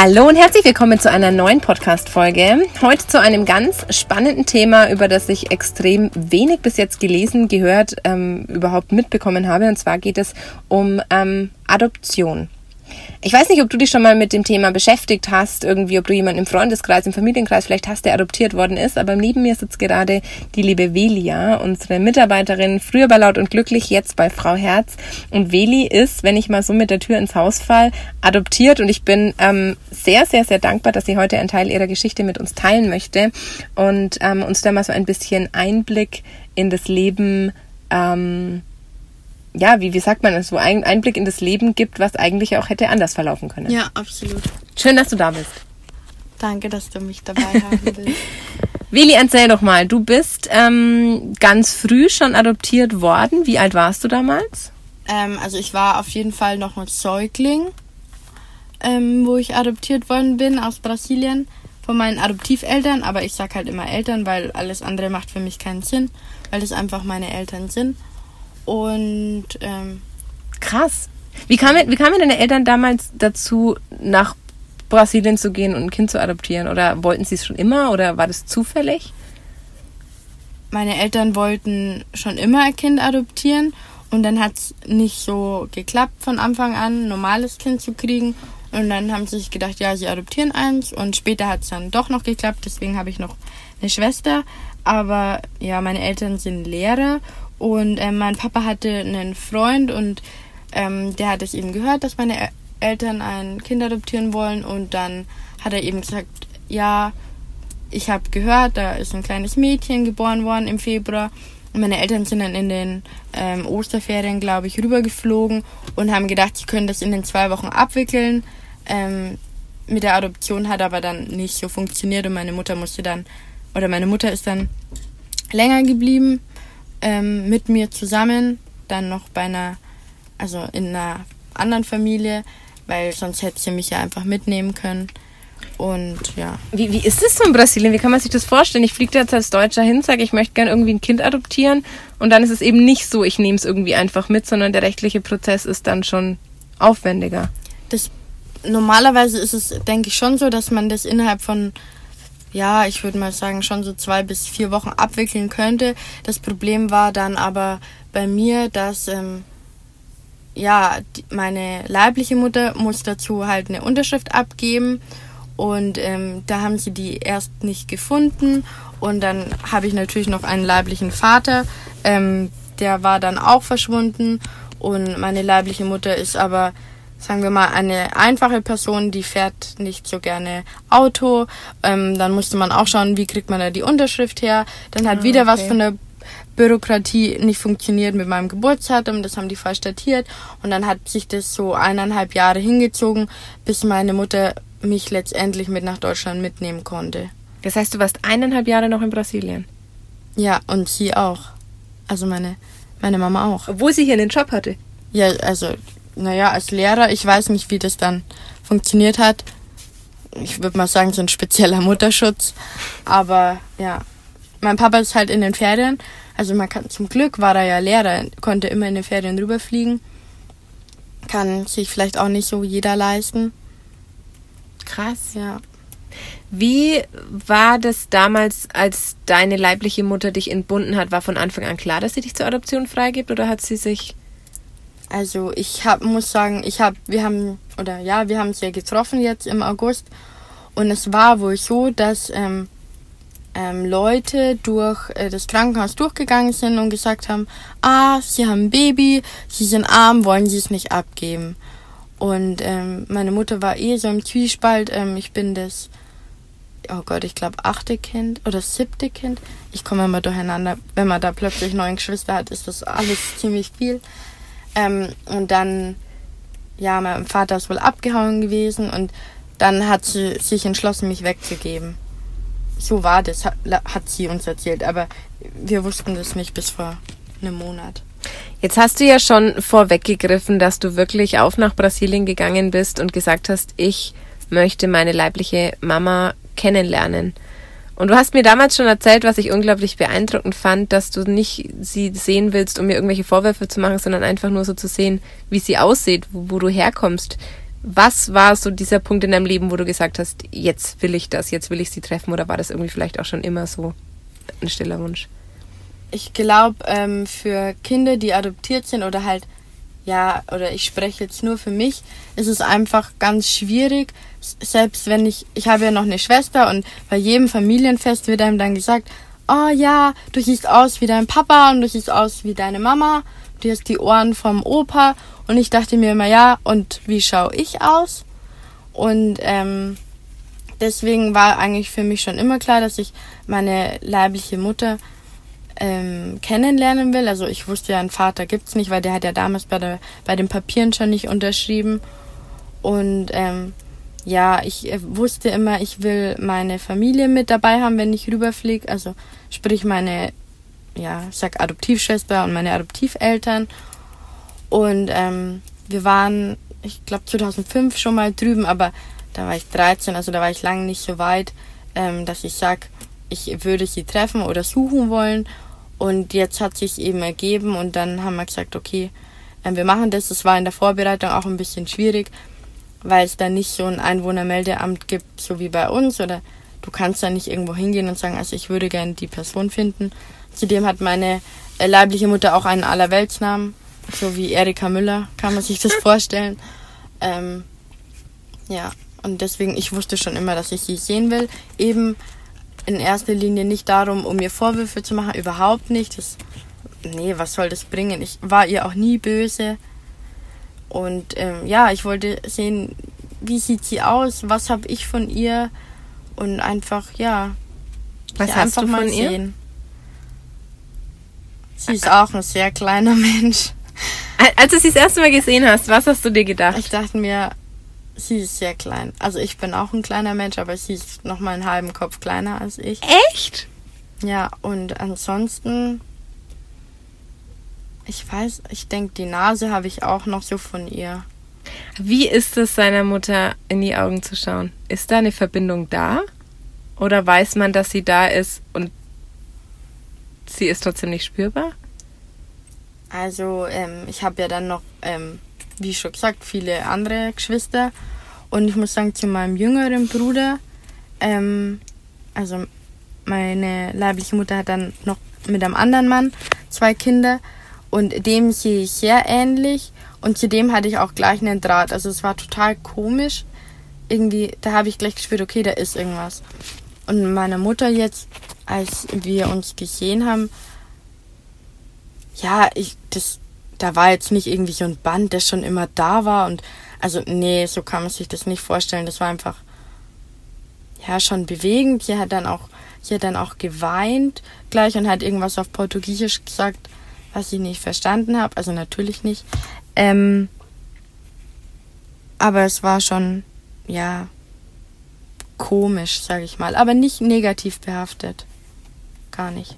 Hallo und herzlich willkommen zu einer neuen Podcast-Folge. Heute zu einem ganz spannenden Thema, über das ich extrem wenig bis jetzt gelesen, gehört, ähm, überhaupt mitbekommen habe. Und zwar geht es um ähm, Adoption. Ich weiß nicht, ob du dich schon mal mit dem Thema beschäftigt hast, irgendwie, ob du jemanden im Freundeskreis, im Familienkreis vielleicht hast, der adoptiert worden ist, aber neben mir sitzt gerade die liebe Velia, unsere Mitarbeiterin, früher bei Laut und Glücklich, jetzt bei Frau Herz. Und Veli ist, wenn ich mal so mit der Tür ins Haus fall, adoptiert und ich bin ähm, sehr, sehr, sehr dankbar, dass sie heute einen Teil ihrer Geschichte mit uns teilen möchte und ähm, uns da mal so ein bisschen Einblick in das Leben ähm, ja, wie, wie sagt man es, so einen Einblick in das Leben gibt, was eigentlich auch hätte anders verlaufen können. Ja, absolut. Schön, dass du da bist. Danke, dass du mich dabei haben willst. Willi, erzähl doch mal, du bist ähm, ganz früh schon adoptiert worden. Wie alt warst du damals? Ähm, also ich war auf jeden Fall noch ein Säugling, ähm, wo ich adoptiert worden bin aus Brasilien von meinen Adoptiveltern. Aber ich sag halt immer Eltern, weil alles andere macht für mich keinen Sinn, weil es einfach meine Eltern sind. Und ähm, krass. Wie kamen, wie kamen deine Eltern damals dazu, nach Brasilien zu gehen und ein Kind zu adoptieren? Oder wollten sie es schon immer oder war das zufällig? Meine Eltern wollten schon immer ein Kind adoptieren und dann hat es nicht so geklappt von Anfang an, ein normales Kind zu kriegen. Und dann haben sie sich gedacht, ja, sie adoptieren eins. Und später hat es dann doch noch geklappt. Deswegen habe ich noch eine Schwester. Aber ja, meine Eltern sind Lehrer und äh, mein Papa hatte einen Freund und ähm, der hat es eben gehört, dass meine Eltern ein Kind adoptieren wollen. Und dann hat er eben gesagt, ja, ich habe gehört, da ist ein kleines Mädchen geboren worden im Februar. Und meine Eltern sind dann in den ähm, Osterferien, glaube ich, rübergeflogen und haben gedacht, sie können das in den zwei Wochen abwickeln. Ähm, mit der Adoption hat aber dann nicht so funktioniert und meine Mutter musste dann, oder meine Mutter ist dann länger geblieben ähm, mit mir zusammen, dann noch bei einer, also in einer anderen Familie, weil sonst hätte sie mich ja einfach mitnehmen können. Und ja. Wie, wie ist es so in Brasilien? Wie kann man sich das vorstellen? Ich fliege jetzt als Deutscher hin, sage, ich möchte gerne irgendwie ein Kind adoptieren und dann ist es eben nicht so, ich nehme es irgendwie einfach mit, sondern der rechtliche Prozess ist dann schon aufwendiger. Das normalerweise ist es, denke ich, schon so, dass man das innerhalb von ja, ich würde mal sagen, schon so zwei bis vier Wochen abwickeln könnte. Das Problem war dann aber bei mir, dass ähm, ja, meine leibliche Mutter muss dazu halt eine Unterschrift abgeben. Und ähm, da haben sie die erst nicht gefunden. Und dann habe ich natürlich noch einen leiblichen Vater, ähm, der war dann auch verschwunden. Und meine leibliche Mutter ist aber sagen wir mal, eine einfache Person, die fährt nicht so gerne Auto. Ähm, dann musste man auch schauen, wie kriegt man da die Unterschrift her. Dann hat ah, wieder okay. was von der Bürokratie nicht funktioniert mit meinem Geburtsdatum. Das haben die falsch datiert. Und dann hat sich das so eineinhalb Jahre hingezogen, bis meine Mutter mich letztendlich mit nach Deutschland mitnehmen konnte. Das heißt, du warst eineinhalb Jahre noch in Brasilien? Ja, und sie auch. Also meine, meine Mama auch. Obwohl sie hier einen Job hatte? Ja, also naja, als Lehrer, ich weiß nicht, wie das dann funktioniert hat. Ich würde mal sagen, so ein spezieller Mutterschutz. Aber ja, mein Papa ist halt in den Ferien. Also man kann zum Glück war er ja Lehrer, konnte immer in den Ferien rüberfliegen. Kann sich vielleicht auch nicht so jeder leisten. Krass. Ja. Wie war das damals, als deine leibliche Mutter dich entbunden hat? War von Anfang an klar, dass sie dich zur Adoption freigibt oder hat sie sich also ich hab, muss sagen, ich habe, wir haben, oder ja, wir haben es ja getroffen jetzt im August und es war wohl so, dass ähm, ähm, Leute durch äh, das Krankenhaus durchgegangen sind und gesagt haben, ah, sie haben ein Baby, sie sind arm, wollen sie es nicht abgeben. Und ähm, meine Mutter war eh so im Zwiespalt, ähm, ich bin das, oh Gott, ich glaube achte Kind oder siebte Kind. Ich komme immer durcheinander, wenn man da plötzlich neun Geschwister hat, ist das alles ziemlich viel. Ähm, und dann, ja, mein Vater ist wohl abgehauen gewesen und dann hat sie sich entschlossen, mich wegzugeben. So war das, hat, hat sie uns erzählt, aber wir wussten das nicht bis vor einem Monat. Jetzt hast du ja schon vorweggegriffen, dass du wirklich auf nach Brasilien gegangen bist und gesagt hast, ich möchte meine leibliche Mama kennenlernen. Und du hast mir damals schon erzählt, was ich unglaublich beeindruckend fand, dass du nicht sie sehen willst, um mir irgendwelche Vorwürfe zu machen, sondern einfach nur so zu sehen, wie sie aussieht, wo, wo du herkommst. was war so dieser Punkt in deinem Leben, wo du gesagt hast, jetzt will ich das, jetzt will ich sie treffen oder war das irgendwie vielleicht auch schon immer so ein stiller Wunsch? Ich glaube, ähm, für Kinder, die adoptiert sind oder halt, ja, oder ich spreche jetzt nur für mich, ist es einfach ganz schwierig, selbst wenn ich, ich habe ja noch eine Schwester und bei jedem Familienfest wird einem dann gesagt, oh ja, du siehst aus wie dein Papa und du siehst aus wie deine Mama, du hast die Ohren vom Opa. Und ich dachte mir immer, ja, und wie schaue ich aus? Und ähm, deswegen war eigentlich für mich schon immer klar, dass ich meine leibliche Mutter ähm, kennenlernen will. Also ich wusste ja, einen Vater gibt's nicht, weil der hat ja damals bei, der, bei den Papieren schon nicht unterschrieben. Und ähm, ja, ich äh, wusste immer, ich will meine Familie mit dabei haben, wenn ich rüberfliege. Also sprich meine, ja, ich sag Adoptivschwester und meine Adoptiveltern. Und ähm, wir waren, ich glaube 2005 schon mal drüben, aber da war ich 13, also da war ich lange nicht so weit, ähm, dass ich sag, ich würde sie treffen oder suchen wollen. Und jetzt hat sich eben ergeben und dann haben wir gesagt, okay, ähm, wir machen das. Das war in der Vorbereitung auch ein bisschen schwierig, weil es da nicht so ein Einwohnermeldeamt gibt, so wie bei uns. Oder du kannst da nicht irgendwo hingehen und sagen, also ich würde gerne die Person finden. Zudem hat meine äh, leibliche Mutter auch einen Allerweltsnamen, so wie Erika Müller, kann man sich das vorstellen. Ähm, ja, und deswegen, ich wusste schon immer, dass ich sie sehen will. Eben in erster Linie nicht darum, um mir Vorwürfe zu machen, überhaupt nicht. Das, nee, was soll das bringen? Ich war ihr auch nie böse. Und ähm, ja, ich wollte sehen, wie sieht sie aus, was habe ich von ihr und einfach, ja, was hast einfach du von ihr? Sehen. Sie ist auch ein sehr kleiner Mensch. Als du sie das erste Mal gesehen hast, was hast du dir gedacht? Ich dachte mir, sie ist sehr klein. Also ich bin auch ein kleiner Mensch, aber sie ist noch mal einen halben Kopf kleiner als ich. Echt? Ja, und ansonsten, ich weiß, ich denke, die Nase habe ich auch noch so von ihr. Wie ist es, seiner Mutter in die Augen zu schauen? Ist da eine Verbindung da? Oder weiß man, dass sie da ist und sie ist trotzdem nicht spürbar? Also, ähm, ich habe ja dann noch ähm, wie schon gesagt, viele andere Geschwister. Und ich muss sagen, zu meinem jüngeren Bruder, ähm, also meine leibliche Mutter hat dann noch mit einem anderen Mann zwei Kinder und dem sehe ich sehr ähnlich und zu dem hatte ich auch gleich einen Draht. Also es war total komisch. Irgendwie, da habe ich gleich gespürt, okay, da ist irgendwas. Und meine Mutter jetzt, als wir uns gesehen haben, ja, ich, das, da war jetzt nicht irgendwie so ein Band, der schon immer da war und also nee, so kann man sich das nicht vorstellen. Das war einfach ja schon bewegend. Sie hat dann auch sie hat dann auch geweint gleich und hat irgendwas auf Portugiesisch gesagt, was ich nicht verstanden habe. Also natürlich nicht. Ähm, aber es war schon ja komisch, sage ich mal, aber nicht negativ behaftet. Gar nicht.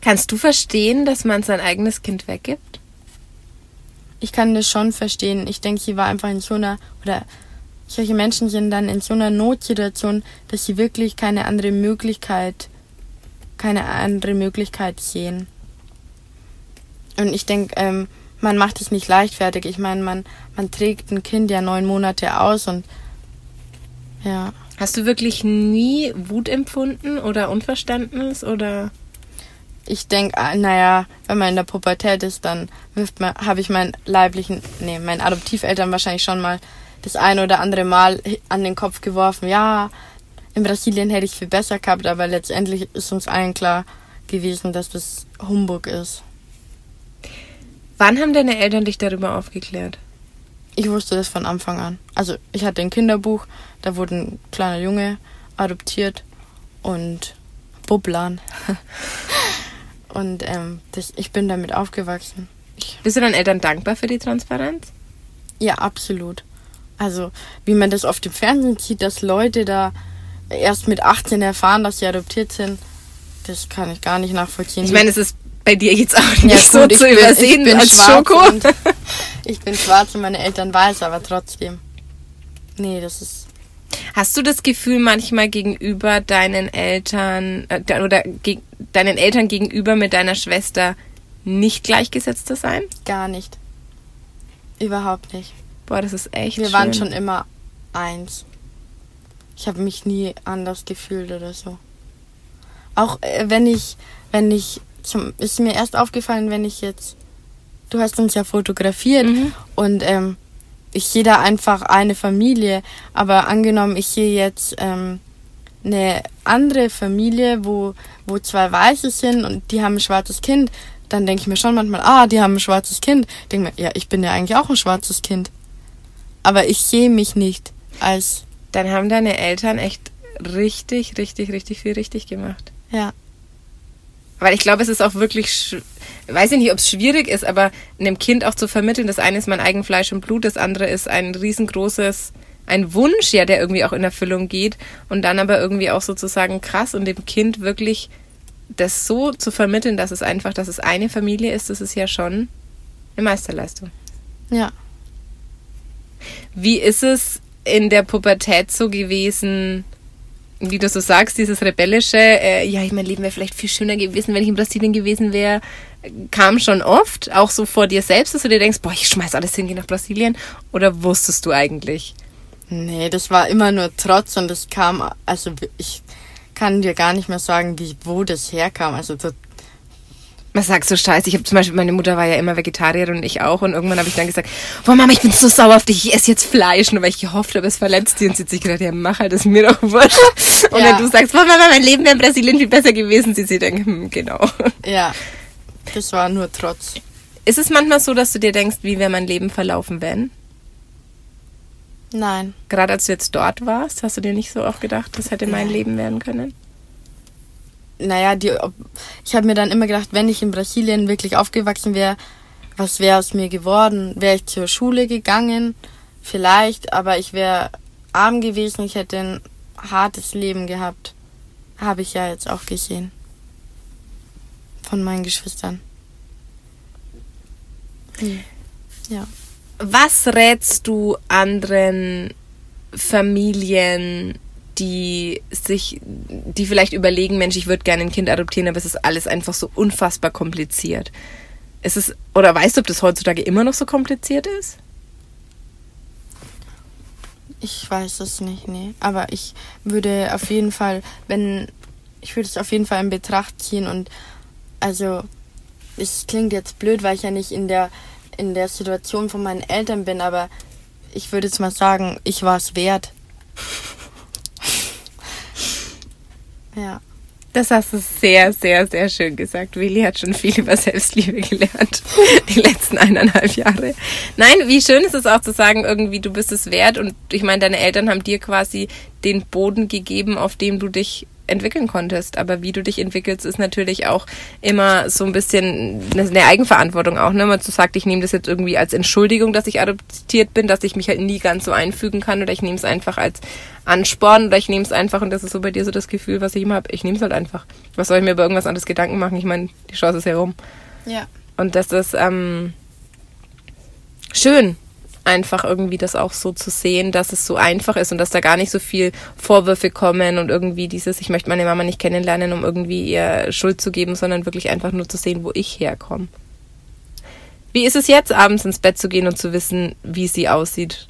Kannst du verstehen, dass man sein eigenes Kind weggibt? Ich kann das schon verstehen. Ich denke, sie war einfach in so einer, oder solche Menschen sind dann in so einer Notsituation, dass sie wirklich keine andere Möglichkeit, keine andere Möglichkeit sehen. Und ich denke, ähm, man macht es nicht leichtfertig. Ich meine, man, man trägt ein Kind ja neun Monate aus und ja. Hast du wirklich nie Wut empfunden oder Unverständnis oder? Ich denke, ah, naja, wenn man in der Pubertät ist, dann habe ich meinen leiblichen, nee, meinen Adoptiveltern wahrscheinlich schon mal das eine oder andere Mal an den Kopf geworfen. Ja, in Brasilien hätte ich viel besser gehabt, aber letztendlich ist uns allen klar gewesen, dass das Humbug ist. Wann haben deine Eltern dich darüber aufgeklärt? Ich wusste das von Anfang an. Also ich hatte ein Kinderbuch, da wurde ein kleiner Junge adoptiert und Bublan. Und ähm, das, ich bin damit aufgewachsen. Ich, Bist du deinen Eltern dankbar für die Transparenz? Ja, absolut. Also, wie man das auf dem Fernsehen sieht, dass Leute da erst mit 18 erfahren, dass sie adoptiert sind, das kann ich gar nicht nachvollziehen. Ich meine, es ist bei dir jetzt auch nicht ja, so gut, zu bin, übersehen ich als Schoko. ich bin schwarz und meine Eltern weiß, aber trotzdem. Nee, das ist Hast du das Gefühl manchmal gegenüber deinen Eltern äh, oder ge deinen Eltern gegenüber mit deiner Schwester nicht gleichgesetzt zu sein? Gar nicht. Überhaupt nicht. Boah, das ist echt Wir schön. waren schon immer eins. Ich habe mich nie anders gefühlt oder so. Auch äh, wenn ich, wenn ich, zum, ist mir erst aufgefallen, wenn ich jetzt, du hast uns ja fotografiert Mhm. und ähm, ich sehe da einfach eine Familie, aber angenommen, ich sehe jetzt ähm, eine andere Familie, wo, wo zwei Weiße sind und die haben ein schwarzes Kind, dann denke ich mir schon manchmal, ah, die haben ein schwarzes Kind. Denke mir, ja, ich bin ja eigentlich auch ein schwarzes Kind. Aber ich sehe mich nicht als, Dann haben deine Eltern echt richtig, richtig, richtig viel richtig gemacht. ja, Weil ich glaube, es ist auch wirklich, weiß ich nicht, ob es schwierig ist, aber einem Kind auch zu vermitteln, das eine ist mein eigen Fleisch und Blut, das andere ist ein riesengroßes, ein Wunsch, ja, der irgendwie auch in Erfüllung geht und dann aber irgendwie auch sozusagen krass und dem Kind wirklich das so zu vermitteln, dass es einfach, dass es eine Familie ist, das ist ja schon eine Meisterleistung. ja. Wie ist es in der Pubertät so gewesen, wie du so sagst, dieses rebellische, äh, ja, ich mein Leben wäre vielleicht viel schöner gewesen, wenn ich in Brasilien gewesen wäre, kam schon oft, auch so vor dir selbst, dass du dir denkst, boah, ich schmeiß alles hin, geh nach Brasilien, oder wusstest du eigentlich? Nee, das war immer nur Trotz und das kam, also ich kann dir gar nicht mehr sagen, wie, wo das herkam. Also Was sagst du, scheiße? Ich habe zum Beispiel, meine Mutter war ja immer Vegetarierin und ich auch. Und irgendwann habe ich dann gesagt, boah Mama, ich bin so sauer auf dich, ich esse jetzt Fleisch. Nur weil ich gehofft habe, es verletzt die. Und sie hat sich gedacht, ja mach halt, das mir doch wurscht. Und Ja. wenn du sagst, boah Mama, mein Leben wäre in Brasilien viel besser gewesen, sie sich denkt, hm, genau. ja, das war nur Trotz. Ist es manchmal so, dass du dir denkst, wie wäre mein Leben verlaufen, wenn? Nein, Gerade als du jetzt dort warst, hast du dir nicht so auch gedacht, das hätte mein. Leben werden können? Naja, die, ich habe mir dann immer gedacht, wenn ich in Brasilien wirklich aufgewachsen wäre, was wäre aus mir geworden? Wäre ich zur Schule gegangen? Vielleicht, aber ich wäre arm gewesen, ich hätte ein hartes Leben gehabt. Habe ich ja jetzt auch gesehen. Von meinen Geschwistern. Hm. Ja. Was rätst du anderen Familien, die sich, die vielleicht überlegen, Mensch, ich würde gerne ein Kind adoptieren, aber es ist alles einfach so unfassbar kompliziert. Es, oder weißt du, ob das heutzutage immer noch so kompliziert ist? Ich weiß es nicht, nee. Aber ich würde auf jeden Fall, wenn, ich würde es auf jeden Fall in Betracht ziehen und also, es klingt jetzt blöd, weil ich ja nicht in der, in der Situation von meinen Eltern bin, aber ich würde jetzt mal sagen, ich war es wert. Ja. Das hast du sehr, sehr, sehr schön gesagt. Willi hat schon viel über Selbstliebe gelernt. Die letzten eineinhalb Jahre. Nein, wie schön ist es auch zu sagen, irgendwie, du bist es wert. Und ich meine, deine Eltern haben dir quasi den Boden gegeben, auf dem du dich entwickeln konntest. Aber wie du dich entwickelst, ist natürlich auch immer so ein bisschen eine Eigenverantwortung auch. Ne? Man so sagt, ich nehme das jetzt irgendwie als Entschuldigung, dass ich adoptiert bin, dass ich mich halt nie ganz so einfügen kann. Oder ich nehme es einfach als Ansporn. Oder ich nehme es einfach, und das ist so bei dir so das Gefühl, was ich immer habe, ich nehme es halt einfach. Was soll ich mir über irgendwas anderes Gedanken machen? Ich meine, die Chance ist herum. Ja. Und das ist ähm, schön, einfach irgendwie das auch so zu sehen, dass es so einfach ist und dass da gar nicht so viel Vorwürfe kommen und irgendwie dieses, ich möchte meine Mama nicht kennenlernen, um irgendwie ihr Schuld zu geben, sondern wirklich einfach nur zu sehen, wo ich herkomme. Wie ist es jetzt, abends ins Bett zu gehen und zu wissen, wie sie aussieht?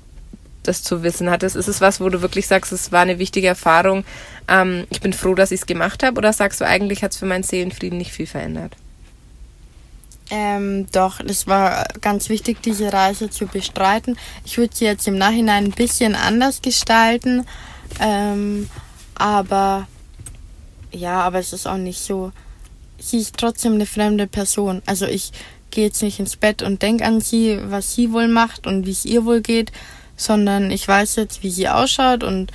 Das zu wissen hat es, ist es was, wo du wirklich sagst, es war eine wichtige Erfahrung. Ähm, ich bin froh, dass ich es gemacht habe, oder sagst du eigentlich, hat es für meinen Seelenfrieden nicht viel verändert? Ähm, doch, es war ganz wichtig, diese Reise zu bestreiten. Ich würde sie jetzt im Nachhinein ein bisschen anders gestalten. Ähm, aber ja, aber es ist auch nicht so. Sie ist trotzdem eine fremde Person. Also ich gehe jetzt nicht ins Bett und denke an sie, was sie wohl macht und wie es ihr wohl geht, sondern ich weiß jetzt, wie sie ausschaut und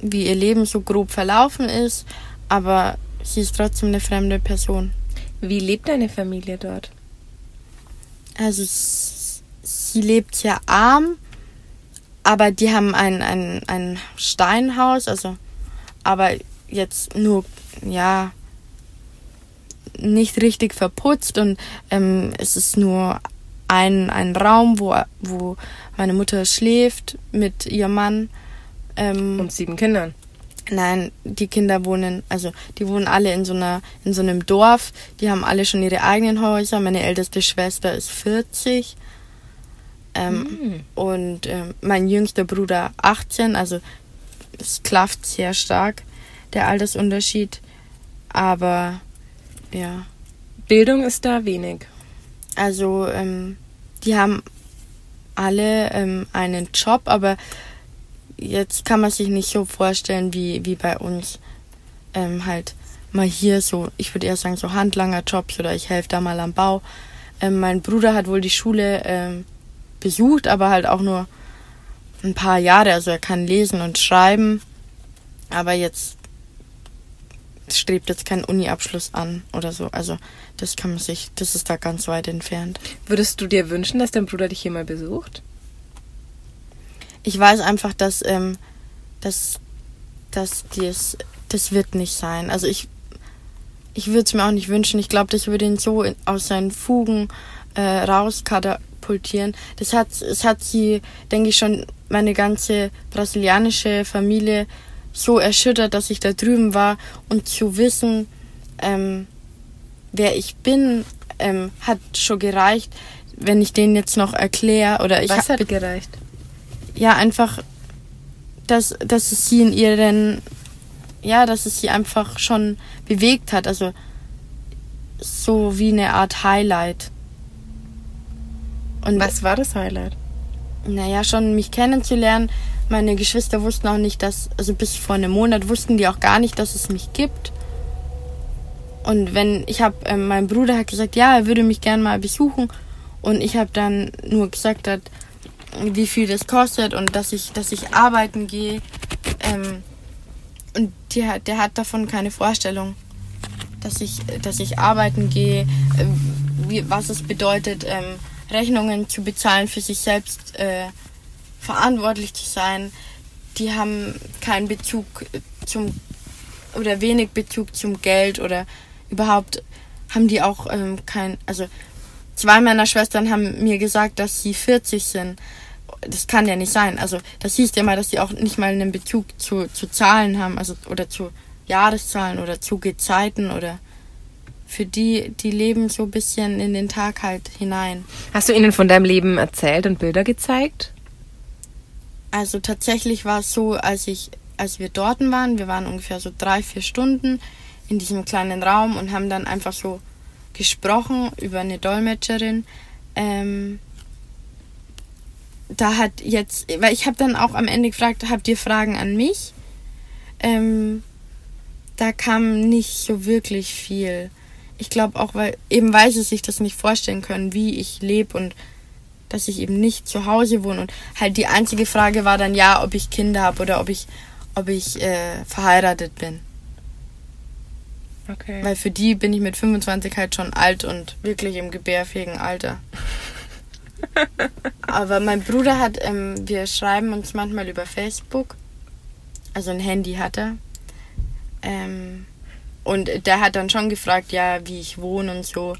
wie ihr Leben so grob verlaufen ist. Aber sie ist trotzdem eine fremde Person. Wie lebt deine Familie dort? Also sie lebt sehr arm, aber die haben ein, ein, ein Steinhaus, also aber jetzt nur, ja, nicht richtig verputzt und ähm, es ist nur ein, ein Raum, wo, wo meine Mutter schläft mit ihrem Mann. Ähm, Und sieben Kindern. Nein, die Kinder wohnen, also die wohnen alle in so einer, in so einem Dorf. Die haben alle schon ihre eigenen Häuser. Meine älteste Schwester ist 40. Ähm, mhm. Und ähm, mein jüngster Bruder 18, also es klafft sehr stark, der Altersunterschied. Aber ja. Bildung ist da wenig. Also, ähm, die haben alle ähm, einen Job, aber jetzt kann man sich nicht so vorstellen wie, wie bei uns. Ähm, halt mal hier so, ich würde eher sagen, so Handlanger-Jobs oder ich helfe da mal am Bau. Ähm, mein Bruder hat wohl die Schule ähm, besucht, aber halt auch nur ein paar Jahre. Also er kann lesen und schreiben, aber jetzt strebt jetzt keinen Uni-Abschluss an oder so. Also das kann man sich, das ist da ganz weit entfernt. Würdest du dir wünschen, dass dein Bruder dich hier mal besucht? Ich weiß einfach, dass, ähm, dass, dass dies, das wird nicht sein. Also ich, ich würde es mir auch nicht wünschen. Ich glaube, das würde ihn so aus seinen Fugen äh, rauskatapultieren. Das hat, es hat sie, denke ich, schon meine ganze brasilianische Familie so erschüttert, dass ich da drüben war und zu wissen, ähm, wer ich bin, ähm, hat schon gereicht, wenn ich denen jetzt noch erkläre oder ich Was hat gereicht? Ja, einfach, dass, dass es sie in ihren, ja, dass es sie einfach schon bewegt hat, also so wie eine Art Highlight. Und was war das Highlight? Naja, schon mich kennenzulernen, meine Geschwister wussten auch nicht, dass, also bis vor einem Monat wussten die auch gar nicht, dass es mich gibt. Und wenn, ich habe, äh, mein Bruder hat gesagt, ja, er würde mich gern mal besuchen. Und ich habe dann nur gesagt, dass, wie viel das kostet und dass ich, dass ich arbeiten gehe. Ähm, und der, der hat davon keine Vorstellung, dass ich, dass ich arbeiten gehe, äh, wie, was es bedeutet, ähm, Rechnungen zu bezahlen für sich selbst. Äh, verantwortlich zu sein, die haben keinen Bezug zum oder wenig Bezug zum Geld oder überhaupt haben die auch ähm, kein, also zwei meiner Schwestern haben mir gesagt, dass sie 40 sind. Das kann ja nicht sein. Also das hieß ja mal, dass sie auch nicht mal einen Bezug zu, zu Zahlen haben, also oder zu Jahreszahlen oder zu Gezeiten oder für die, die leben so ein bisschen in den Tag halt hinein. Hast du ihnen von deinem Leben erzählt und Bilder gezeigt? Also tatsächlich war es so, als ich, als wir dort waren, wir waren ungefähr so drei, vier Stunden in diesem kleinen Raum und haben dann einfach so gesprochen über eine Dolmetscherin. Ähm, da hat jetzt, weil ich habe dann auch am Ende gefragt, habt ihr Fragen an mich? Ähm, da kam nicht so wirklich viel. Ich glaube auch, weil eben weil sie sich das nicht vorstellen können, wie ich lebe und dass ich eben nicht zu Hause wohne. Und halt die einzige Frage war dann ja, ob ich Kinder habe oder ob ich, ob ich äh, verheiratet bin. Okay. Weil für die bin ich mit 25 halt schon alt und wirklich im gebärfähigen Alter. Aber mein Bruder hat, ähm, wir schreiben uns manchmal über Facebook. Also ein Handy hat er. Ähm, und der hat dann schon gefragt, ja, wie ich wohne und so.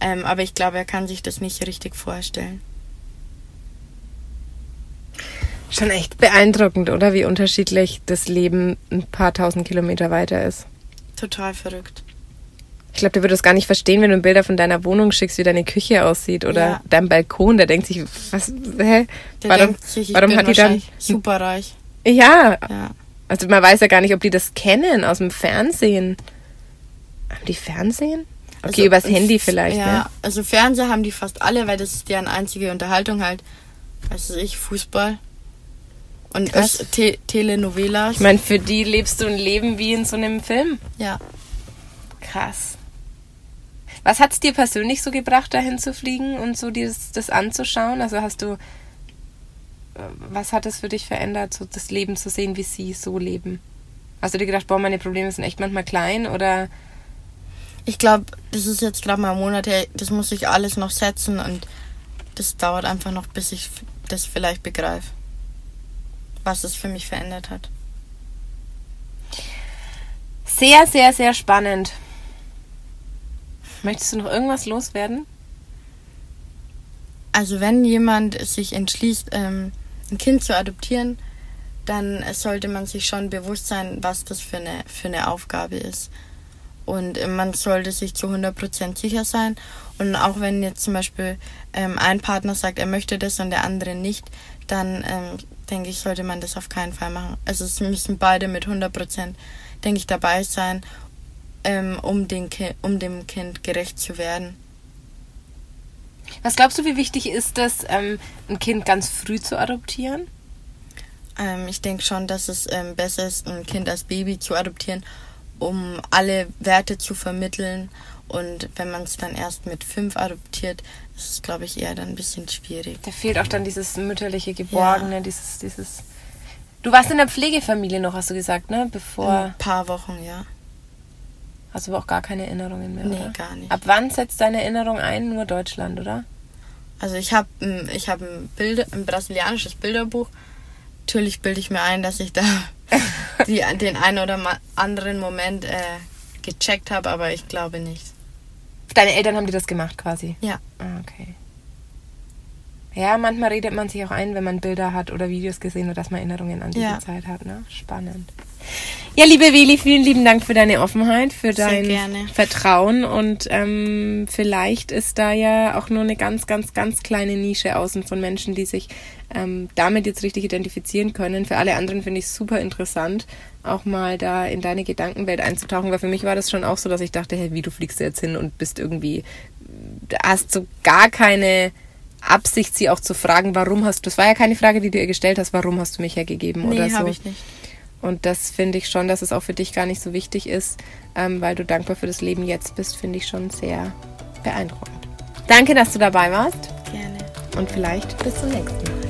Ähm, aber ich glaube, er kann sich das nicht richtig vorstellen. Schon echt beeindruckend, oder? Wie unterschiedlich das Leben ein paar tausend Kilometer weiter ist. Total verrückt. Ich glaube, der würde es gar nicht verstehen, wenn du Bilder von deiner Wohnung schickst, wie deine Küche aussieht oder ja. dein Balkon. Der denkt sich, was, hä? Der warum, denkt sich, ich warum bin hat die dann superreich? Ja. ja. Also man weiß ja gar nicht, ob die das kennen aus dem Fernsehen. Haben die Fernsehen? Okay, also, übers Handy vielleicht, ja, ne? also Fernseher haben die fast alle, weil das ist deren einzige Unterhaltung halt. Weiß ich, Fußball. Und Te Telenovelas. Ich meine, für die lebst du ein Leben wie in so einem Film. Ja. Krass. Was hat es dir persönlich so gebracht, dahin zu fliegen und so dir das, das anzuschauen? Also hast du, was hat es für dich verändert, so das Leben zu sehen, wie sie so leben? Hast du dir gedacht, boah, meine Probleme sind echt manchmal klein oder ich glaube, das ist jetzt gerade mal ein Monat her, das muss ich alles noch setzen und das dauert einfach noch, bis ich das vielleicht begreife, was es für mich verändert hat. Sehr, sehr, sehr spannend. Möchtest du noch irgendwas loswerden? Also wenn jemand sich entschließt, ähm, ein Kind zu adoptieren, dann sollte man sich schon bewusst sein, was das für eine, für eine Aufgabe ist. Und man sollte sich zu 100% sicher sein. Und auch wenn jetzt zum Beispiel ähm, ein Partner sagt, er möchte das und der andere nicht, dann ähm, denke ich, sollte man das auf keinen Fall machen. Also es müssen beide mit 100%, denke ich, dabei sein, ähm, um, den um dem Kind gerecht zu werden. Was glaubst du, wie wichtig ist das, ähm, ein Kind ganz früh zu adoptieren? Ähm, ich denke schon, dass es ähm, besser ist, ein Kind als Baby zu adoptieren, um alle Werte zu vermitteln. Und wenn man es dann erst mit fünf adoptiert, ist es, glaube ich, eher dann ein bisschen schwierig. Da fehlt auch dann dieses mütterliche Geborgene, ja. dieses, dieses. Du warst in der Pflegefamilie noch, hast du gesagt, ne? Bevor. Ein paar Wochen, ja. Hast du aber auch gar keine Erinnerungen mehr, nee, oder? gar nicht. Ab wann setzt deine Erinnerung ein? Nur Deutschland, oder? Also ich habe ich hab ein, Bild, ein brasilianisches Bilderbuch. Natürlich bilde ich mir ein, dass ich da die, den einen oder anderen Moment äh, gecheckt habe, aber ich glaube nicht. Deine Eltern haben dir das gemacht quasi? Ja. Ah, okay. Ja, manchmal redet man sich auch ein, wenn man Bilder hat oder Videos gesehen hat, dass man Erinnerungen an diese ja. Zeit hat. Ne? Spannend. Ja, liebe Weli, vielen lieben Dank für deine Offenheit, für dein Vertrauen und ähm, vielleicht ist da ja auch nur eine ganz, ganz, ganz kleine Nische außen von Menschen, die sich ähm, damit jetzt richtig identifizieren können. Für alle anderen finde ich es super interessant, auch mal da in deine Gedankenwelt einzutauchen, weil für mich war das schon auch so, dass ich dachte, hey, wie du fliegst jetzt hin und bist irgendwie, hast so gar keine Absicht, sie auch zu fragen, warum hast du, das war ja keine Frage, die du ihr gestellt hast, warum hast du mich hergegeben nee, oder so. habe ich nicht. Und das finde ich schon, dass es auch für dich gar nicht so wichtig ist, ähm, weil du dankbar für das Leben jetzt bist, finde ich schon sehr beeindruckend. Danke, dass du dabei warst. Gerne. Und vielleicht bis zum nächsten Mal.